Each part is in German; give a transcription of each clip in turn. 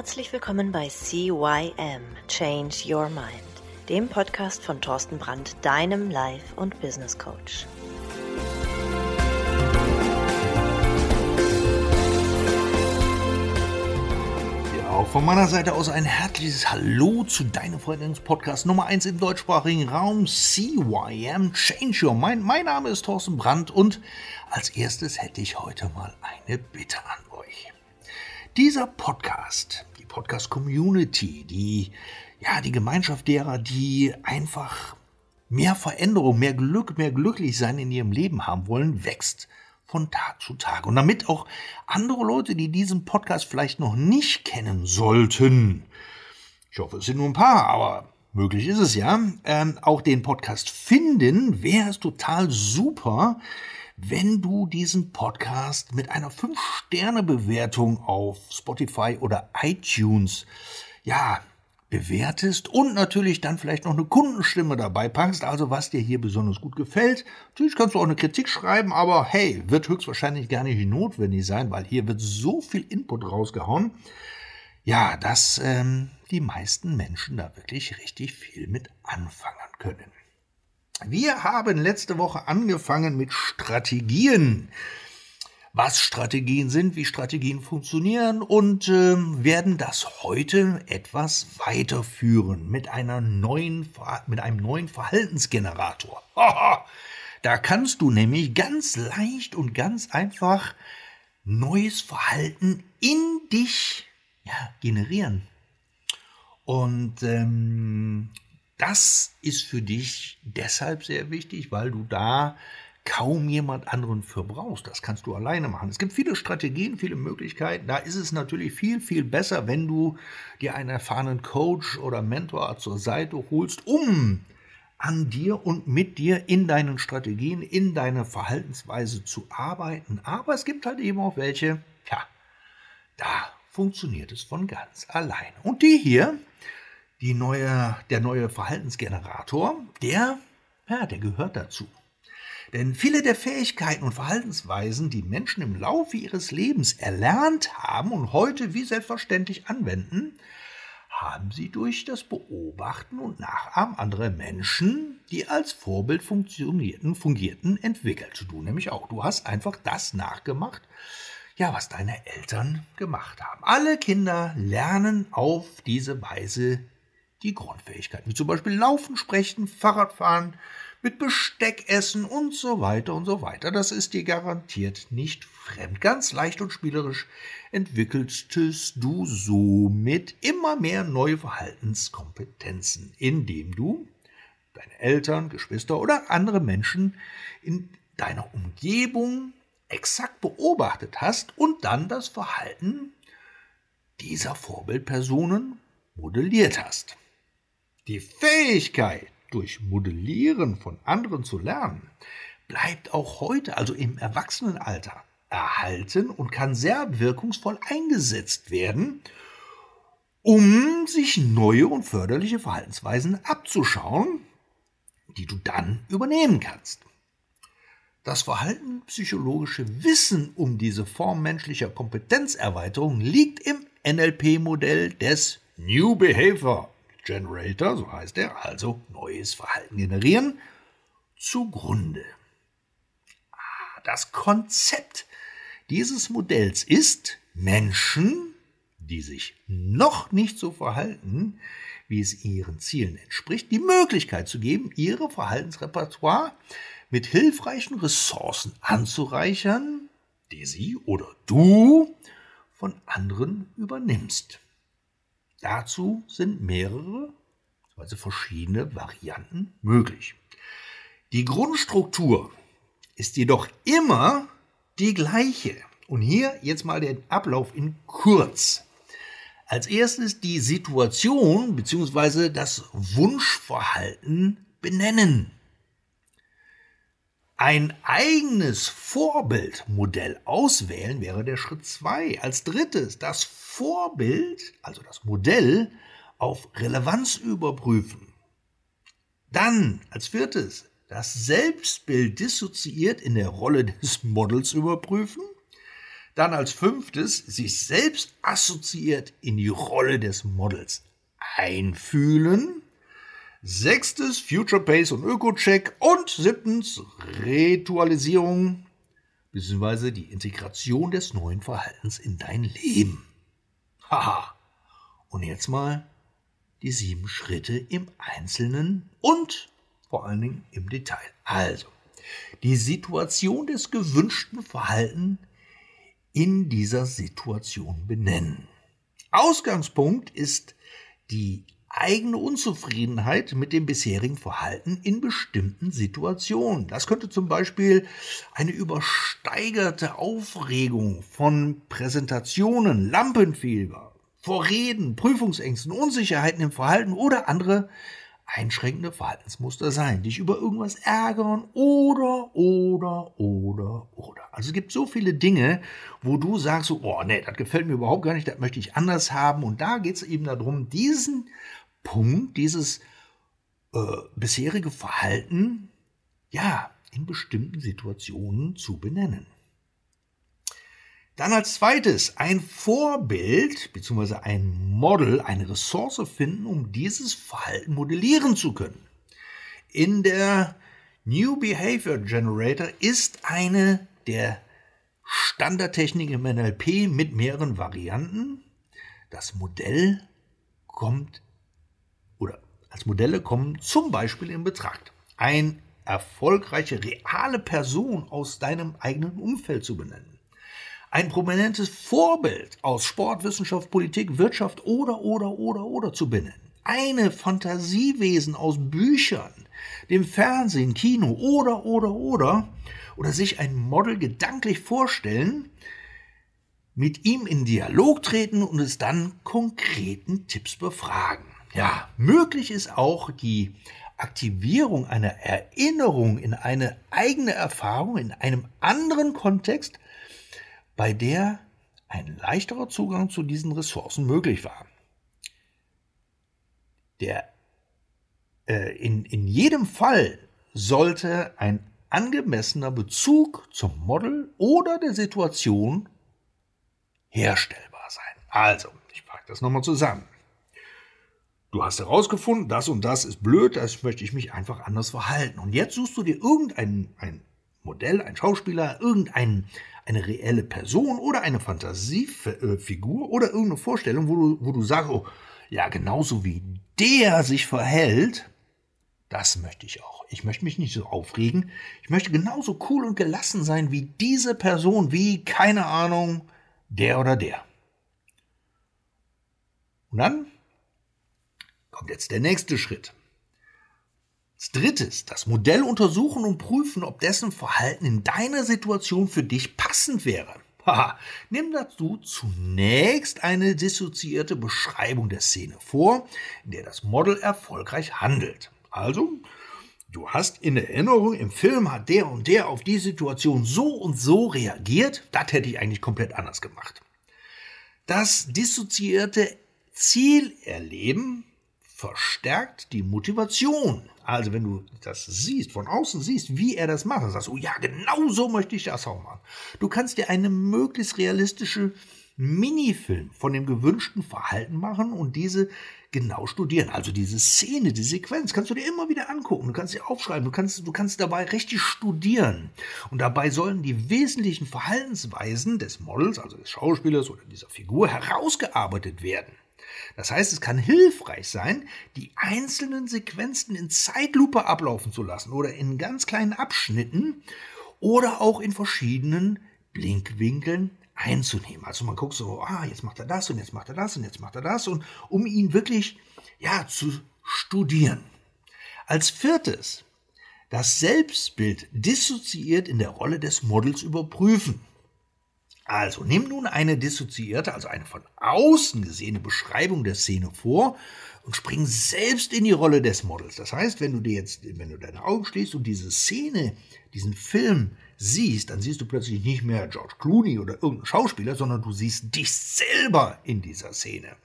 Herzlich willkommen bei CYM Change Your Mind, dem Podcast von Thorsten Brandt, deinem Life- und Business Coach. Ja, auch von meiner Seite aus ein herzliches Hallo zu deinem Freundins-Podcast Nummer 1 im deutschsprachigen Raum, CYM Change Your Mind. Mein Name ist Thorsten Brandt und als erstes hätte ich heute mal eine Bitte an dieser Podcast, Podcast-Community, die, ja, die Gemeinschaft derer, die einfach mehr Veränderung, mehr Glück, mehr glücklich sein in ihrem Leben haben wollen, wächst von Tag zu Tag. Und damit auch andere Leute, die diesen Podcast vielleicht noch nicht kennen sollten, ich hoffe, es sind nur ein paar, aber möglich ist es ja, ähm, auch den Podcast finden, wäre es total super, wenn du diesen Podcast mit einer 5-Sterne-Bewertung auf Spotify oder iTunes, ja, bewertest und natürlich dann vielleicht noch eine Kundenstimme dabei packst, also was dir hier besonders gut gefällt. Natürlich kannst du auch eine Kritik schreiben, aber hey, wird höchstwahrscheinlich gar nicht notwendig sein, weil hier wird so viel Input rausgehauen, ja, dass ähm, die meisten Menschen da wirklich richtig viel mit anfangen können. Wir haben letzte Woche angefangen mit Strategien. Was Strategien sind, wie Strategien funktionieren und äh, werden das heute etwas weiterführen mit einer neuen, mit einem neuen Verhaltensgenerator. da kannst du nämlich ganz leicht und ganz einfach neues Verhalten in dich ja, generieren. Und ähm, das ist für dich deshalb sehr wichtig, weil du da kaum jemand anderen für brauchst. Das kannst du alleine machen. Es gibt viele Strategien, viele Möglichkeiten. Da ist es natürlich viel, viel besser, wenn du dir einen erfahrenen Coach oder Mentor zur Seite holst, um an dir und mit dir in deinen Strategien, in deiner Verhaltensweise zu arbeiten. Aber es gibt halt eben auch welche, ja, da funktioniert es von ganz alleine. Und die hier, die neue, der neue Verhaltensgenerator, der, ja, der gehört dazu. Denn viele der Fähigkeiten und Verhaltensweisen, die Menschen im Laufe ihres Lebens erlernt haben und heute wie selbstverständlich anwenden, haben sie durch das Beobachten und Nachahmen anderer Menschen, die als Vorbild funktionierten, fungierten, entwickelt. Du nämlich auch. Du hast einfach das nachgemacht, ja, was deine Eltern gemacht haben. Alle Kinder lernen auf diese Weise die Grundfähigkeiten, wie zum Beispiel Laufen, Sprechen, Fahrradfahren, mit Besteck essen und so weiter und so weiter. Das ist dir garantiert nicht fremd. Ganz leicht und spielerisch entwickelst du somit immer mehr neue Verhaltenskompetenzen, indem du deine Eltern, Geschwister oder andere Menschen in deiner Umgebung exakt beobachtet hast und dann das Verhalten dieser Vorbildpersonen modelliert hast. Die Fähigkeit, durch Modellieren von anderen zu lernen, bleibt auch heute, also im Erwachsenenalter, erhalten und kann sehr wirkungsvoll eingesetzt werden, um sich neue und förderliche Verhaltensweisen abzuschauen, die du dann übernehmen kannst. Das verhaltenspsychologische Wissen um diese Form menschlicher Kompetenzerweiterung liegt im NLP-Modell des New Behavior Generator, so heißt er, also neues Verhalten generieren, zugrunde. Ah, das Konzept dieses Modells ist, Menschen, die sich noch nicht so verhalten, wie es ihren Zielen entspricht, die Möglichkeit zu geben, ihre Verhaltensrepertoire mit hilfreichen Ressourcen anzureichern, die sie oder du von anderen übernimmst. Dazu sind mehrere, also verschiedene Varianten möglich. Die Grundstruktur ist jedoch immer die gleiche. Und hier jetzt mal den Ablauf in kurz. Als erstes die Situation bzw. das Wunschverhalten benennen. Ein eigenes Vorbildmodell auswählen wäre der Schritt zwei. Als drittes das Vorbild, also das Modell, auf Relevanz überprüfen. Dann als viertes das Selbstbild dissoziiert in der Rolle des Models überprüfen. Dann als fünftes sich selbst assoziiert in die Rolle des Models einfühlen. Sechstes Future Pace und Öko-Check. Und siebtens Ritualisierung bzw. die Integration des neuen Verhaltens in dein Leben. Haha. Und jetzt mal die sieben Schritte im Einzelnen und vor allen Dingen im Detail. Also, die Situation des gewünschten Verhaltens in dieser Situation benennen. Ausgangspunkt ist die eigene Unzufriedenheit mit dem bisherigen Verhalten in bestimmten Situationen. Das könnte zum Beispiel eine übersteigerte Aufregung von Präsentationen, Lampenfieber, Vorreden, Prüfungsängsten, Unsicherheiten im Verhalten oder andere einschränkende Verhaltensmuster sein, dich über irgendwas ärgern oder, oder, oder, oder. Also es gibt so viele Dinge, wo du sagst, oh nee, das gefällt mir überhaupt gar nicht, das möchte ich anders haben. Und da geht es eben darum, diesen Punkt, dieses äh, bisherige Verhalten, ja, in bestimmten Situationen zu benennen. Dann als zweites ein Vorbild bzw. ein Model, eine Ressource finden, um dieses Verhalten modellieren zu können. In der New Behavior Generator ist eine der Standardtechniken im NLP mit mehreren Varianten. Das Modell kommt als Modelle kommen zum Beispiel in Betracht. Ein erfolgreiche reale Person aus deinem eigenen Umfeld zu benennen ein prominentes Vorbild aus Sport, Wissenschaft, Politik, Wirtschaft oder, oder, oder, oder zu benennen. Eine Fantasiewesen aus Büchern, dem Fernsehen, Kino oder, oder, oder, oder sich ein Model gedanklich vorstellen, mit ihm in Dialog treten und es dann konkreten Tipps befragen. Ja, möglich ist auch die Aktivierung einer Erinnerung in eine eigene Erfahrung in einem anderen Kontext bei der ein leichterer Zugang zu diesen Ressourcen möglich war. Der, äh, in, in jedem Fall sollte ein angemessener Bezug zum Model oder der Situation herstellbar sein. Also, ich packe das nochmal zusammen. Du hast herausgefunden, das und das ist blöd, das möchte ich mich einfach anders verhalten. Und jetzt suchst du dir irgendein ein Modell, ein Schauspieler, irgendein eine reelle Person oder eine Fantasiefigur oder irgendeine Vorstellung, wo du, wo du sagst, oh, ja, genauso wie der sich verhält, das möchte ich auch. Ich möchte mich nicht so aufregen. Ich möchte genauso cool und gelassen sein wie diese Person, wie, keine Ahnung, der oder der. Und dann kommt jetzt der nächste Schritt. Als drittes, das Modell untersuchen und prüfen, ob dessen Verhalten in deiner Situation für dich passend wäre. Haha, nimm dazu zunächst eine dissoziierte Beschreibung der Szene vor, in der das Model erfolgreich handelt. Also, du hast in Erinnerung, im Film hat der und der auf die Situation so und so reagiert, das hätte ich eigentlich komplett anders gemacht. Das dissoziierte Zielerleben verstärkt die Motivation. Also wenn du das siehst, von außen siehst, wie er das macht, sagst du, oh ja, genau so möchte ich das auch machen. Du kannst dir eine möglichst realistische Minifilm von dem gewünschten Verhalten machen und diese genau studieren. Also diese Szene, die Sequenz kannst du dir immer wieder angucken. Du kannst sie aufschreiben. Du kannst, du kannst dabei richtig studieren. Und dabei sollen die wesentlichen Verhaltensweisen des Models, also des Schauspielers oder dieser Figur herausgearbeitet werden. Das heißt, es kann hilfreich sein, die einzelnen Sequenzen in Zeitlupe ablaufen zu lassen oder in ganz kleinen Abschnitten oder auch in verschiedenen Blinkwinkeln einzunehmen. Also man guckt so, ah, jetzt macht er das und jetzt macht er das und jetzt macht er das und um ihn wirklich ja zu studieren. Als viertes das Selbstbild dissoziiert in der Rolle des Models überprüfen. Also nimm nun eine dissoziierte, also eine von außen gesehene Beschreibung der Szene vor und spring selbst in die Rolle des Models. Das heißt, wenn du dir jetzt, wenn du deine Augen schließt und diese Szene, diesen Film siehst, dann siehst du plötzlich nicht mehr George Clooney oder irgendeinen Schauspieler, sondern du siehst dich selber in dieser Szene.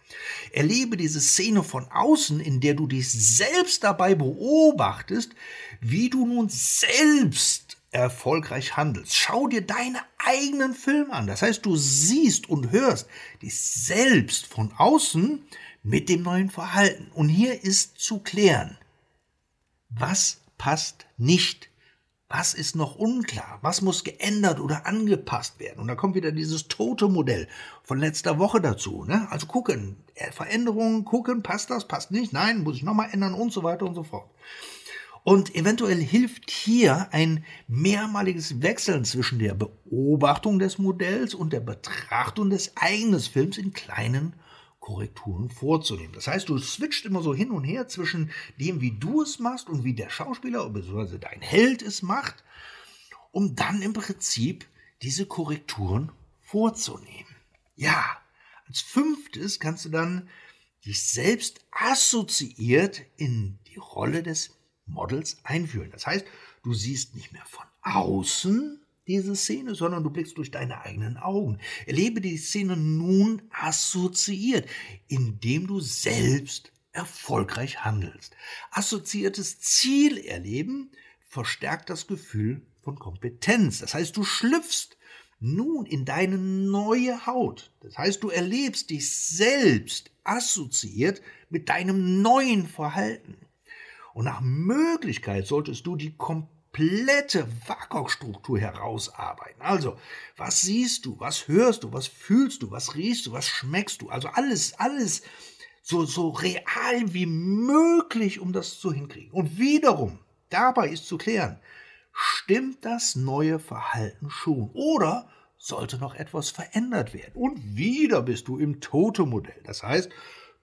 Erlebe diese Szene von außen, in der du dich selbst dabei beobachtest, wie du nun selbst erfolgreich handelst. Schau dir deine eigenen Filme an. Das heißt, du siehst und hörst dich selbst von außen mit dem neuen Verhalten. Und hier ist zu klären, was passt nicht was ist noch unklar? Was muss geändert oder angepasst werden? Und da kommt wieder dieses tote Modell von letzter Woche dazu. Ne? Also gucken, Veränderungen, gucken, passt das, passt nicht, nein, muss ich nochmal ändern und so weiter und so fort. Und eventuell hilft hier ein mehrmaliges Wechseln zwischen der Beobachtung des Modells und der Betrachtung des eigenen Films in kleinen Korrekturen vorzunehmen. Das heißt, du switcht immer so hin und her zwischen dem, wie du es machst und wie der Schauspieler bzw. dein Held es macht, um dann im Prinzip diese Korrekturen vorzunehmen. Ja, als fünftes kannst du dann dich selbst assoziiert in die Rolle des Models einführen. Das heißt, du siehst nicht mehr von außen diese Szene, sondern du blickst durch deine eigenen Augen. Erlebe die Szene nun assoziiert, indem du selbst erfolgreich handelst. Assoziiertes Ziel erleben verstärkt das Gefühl von Kompetenz. Das heißt, du schlüpfst nun in deine neue Haut. Das heißt, du erlebst dich selbst assoziiert mit deinem neuen Verhalten. Und nach Möglichkeit solltest du die komplette WAKOK-Struktur herausarbeiten. Also, was siehst du, was hörst du, was fühlst du, was riechst du, was schmeckst du? Also alles, alles so, so real wie möglich, um das zu hinkriegen. Und wiederum, dabei ist zu klären, stimmt das neue Verhalten schon oder sollte noch etwas verändert werden? Und wieder bist du im Tote-Modell. Das heißt,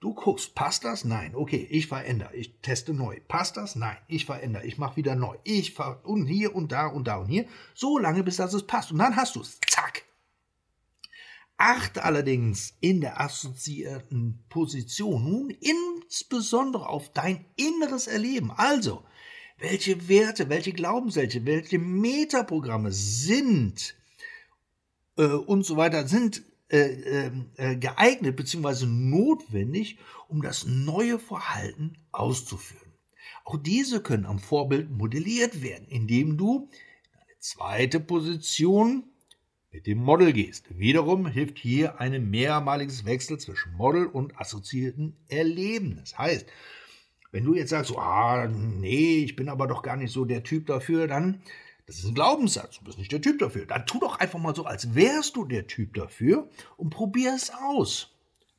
Du guckst, passt das? Nein. Okay, ich verändere, ich teste neu. Passt das? Nein. Ich verändere, ich mache wieder neu. Ich ver und hier und da und da und hier. So lange, bis das es passt. Und dann hast du es. Zack. Achte allerdings in der assoziierten Position nun insbesondere auf dein inneres Erleben. Also, welche Werte, welche Glaubenssätze, welche Metaprogramme sind äh, und so weiter sind äh, ähm, äh, geeignet bzw. notwendig, um das neue Verhalten auszuführen. Auch diese können am Vorbild modelliert werden, indem du in eine zweite Position mit dem Model gehst. Wiederum hilft hier ein mehrmaliges Wechsel zwischen Model und assoziierten Erleben. Das heißt, wenn du jetzt sagst, so, ah, nee, ich bin aber doch gar nicht so der Typ dafür, dann das ist ein Glaubenssatz, du bist nicht der Typ dafür. Dann tu doch einfach mal so, als wärst du der Typ dafür und probier es aus.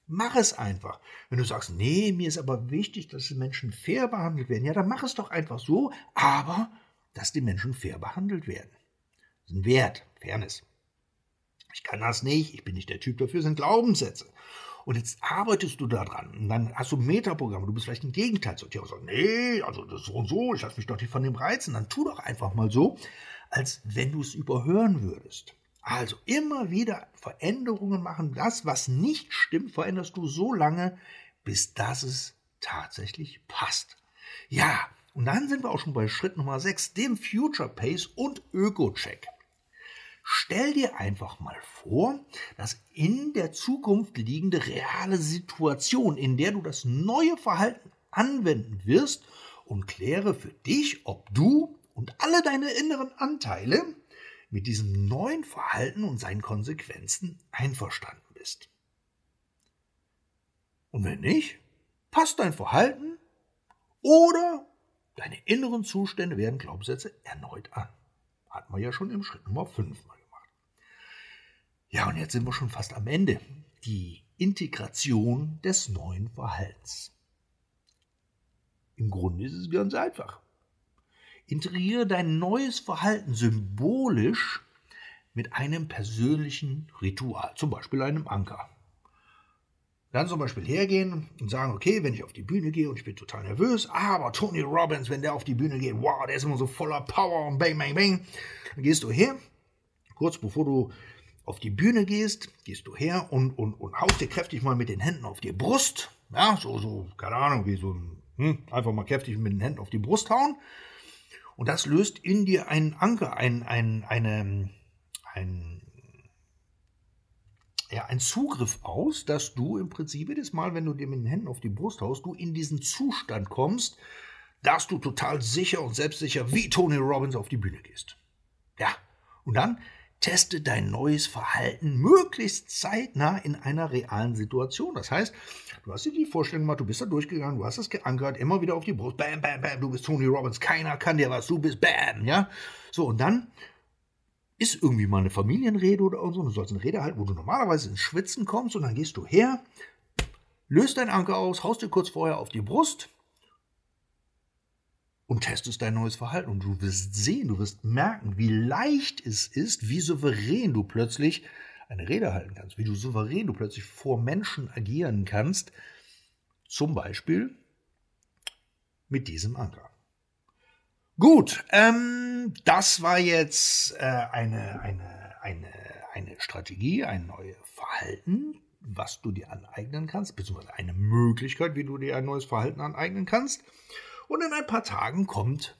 Mach es einfach. Wenn du sagst, nee, mir ist aber wichtig, dass die Menschen fair behandelt werden, ja, dann mach es doch einfach so, aber dass die Menschen fair behandelt werden. Das ist ein Wert, Fairness. Ich kann das nicht, ich bin nicht der Typ dafür, sind Glaubenssätze. Und jetzt arbeitest du da dran. Und dann hast du Metaprogramme. Du bist vielleicht ein Gegenteil zu dir und sagst, nee, also das so und so, ich lasse mich doch nicht von dem reizen. Dann tu doch einfach mal so, als wenn du es überhören würdest. Also immer wieder Veränderungen machen. Das, was nicht stimmt, veränderst du so lange, bis das es tatsächlich passt. Ja, und dann sind wir auch schon bei Schritt Nummer 6, dem Future Pace und Öko-Check. Stell dir einfach mal vor, dass in der Zukunft liegende reale Situation, in der du das neue Verhalten anwenden wirst und kläre für dich, ob du und alle deine inneren Anteile mit diesem neuen Verhalten und seinen Konsequenzen einverstanden bist. Und wenn nicht, passt dein Verhalten oder deine inneren Zustände werden Glaubenssätze erneut an. Hatten wir ja schon im Schritt Nummer 5 mal gemacht. Ja, und jetzt sind wir schon fast am Ende. Die Integration des neuen Verhaltens. Im Grunde ist es ganz einfach. Integriere dein neues Verhalten symbolisch mit einem persönlichen Ritual, zum Beispiel einem Anker. Dann zum Beispiel hergehen und sagen, okay, wenn ich auf die Bühne gehe und ich bin total nervös, aber Tony Robbins, wenn der auf die Bühne geht, wow, der ist immer so voller Power und bang, bang, bang. Dann gehst du her, kurz bevor du auf die Bühne gehst, gehst du her und, und, und haust dir kräftig mal mit den Händen auf die Brust. Ja, so, so, keine Ahnung, wie so ein, hm, einfach mal kräftig mit den Händen auf die Brust hauen. Und das löst in dir einen Anker, ein, ein, eine, ein, ja, ein Zugriff aus, dass du im Prinzip jedes Mal, wenn du dir mit den Händen auf die Brust haust, du in diesen Zustand kommst, dass du total sicher und selbstsicher wie Tony Robbins auf die Bühne gehst. Ja, und dann teste dein neues Verhalten möglichst zeitnah in einer realen Situation. Das heißt, du hast dir die Vorstellung gemacht, du bist da durchgegangen, du hast es geankert, immer wieder auf die Brust, bam, bam, bam, du bist Tony Robbins, keiner kann dir was, du bist bam, ja. So, und dann ist irgendwie mal eine Familienrede oder so, du sollst eine Rede halten, wo du normalerweise ins Schwitzen kommst und dann gehst du her, löst deinen Anker aus, haust dir kurz vorher auf die Brust und testest dein neues Verhalten. Und du wirst sehen, du wirst merken, wie leicht es ist, wie souverän du plötzlich eine Rede halten kannst, wie du souverän du plötzlich vor Menschen agieren kannst, zum Beispiel mit diesem Anker. Gut, ähm, das war jetzt äh, eine, eine, eine, eine Strategie, ein neues Verhalten, was du dir aneignen kannst, beziehungsweise eine Möglichkeit, wie du dir ein neues Verhalten aneignen kannst. Und in ein paar Tagen kommt,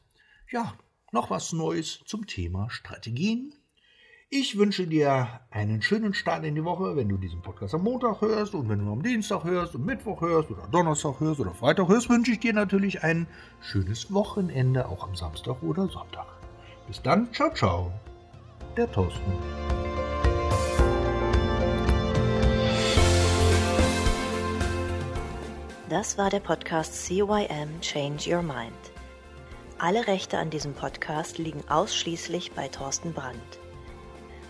ja, noch was Neues zum Thema Strategien. Ich wünsche dir einen schönen Start in die Woche, wenn du diesen Podcast am Montag hörst und wenn du am Dienstag hörst und Mittwoch hörst oder Donnerstag hörst oder Freitag hörst, wünsche ich dir natürlich ein schönes Wochenende, auch am Samstag oder Sonntag. Bis dann, ciao, ciao, der Thorsten. Das war der Podcast CYM Change Your Mind. Alle Rechte an diesem Podcast liegen ausschließlich bei Thorsten Brandt.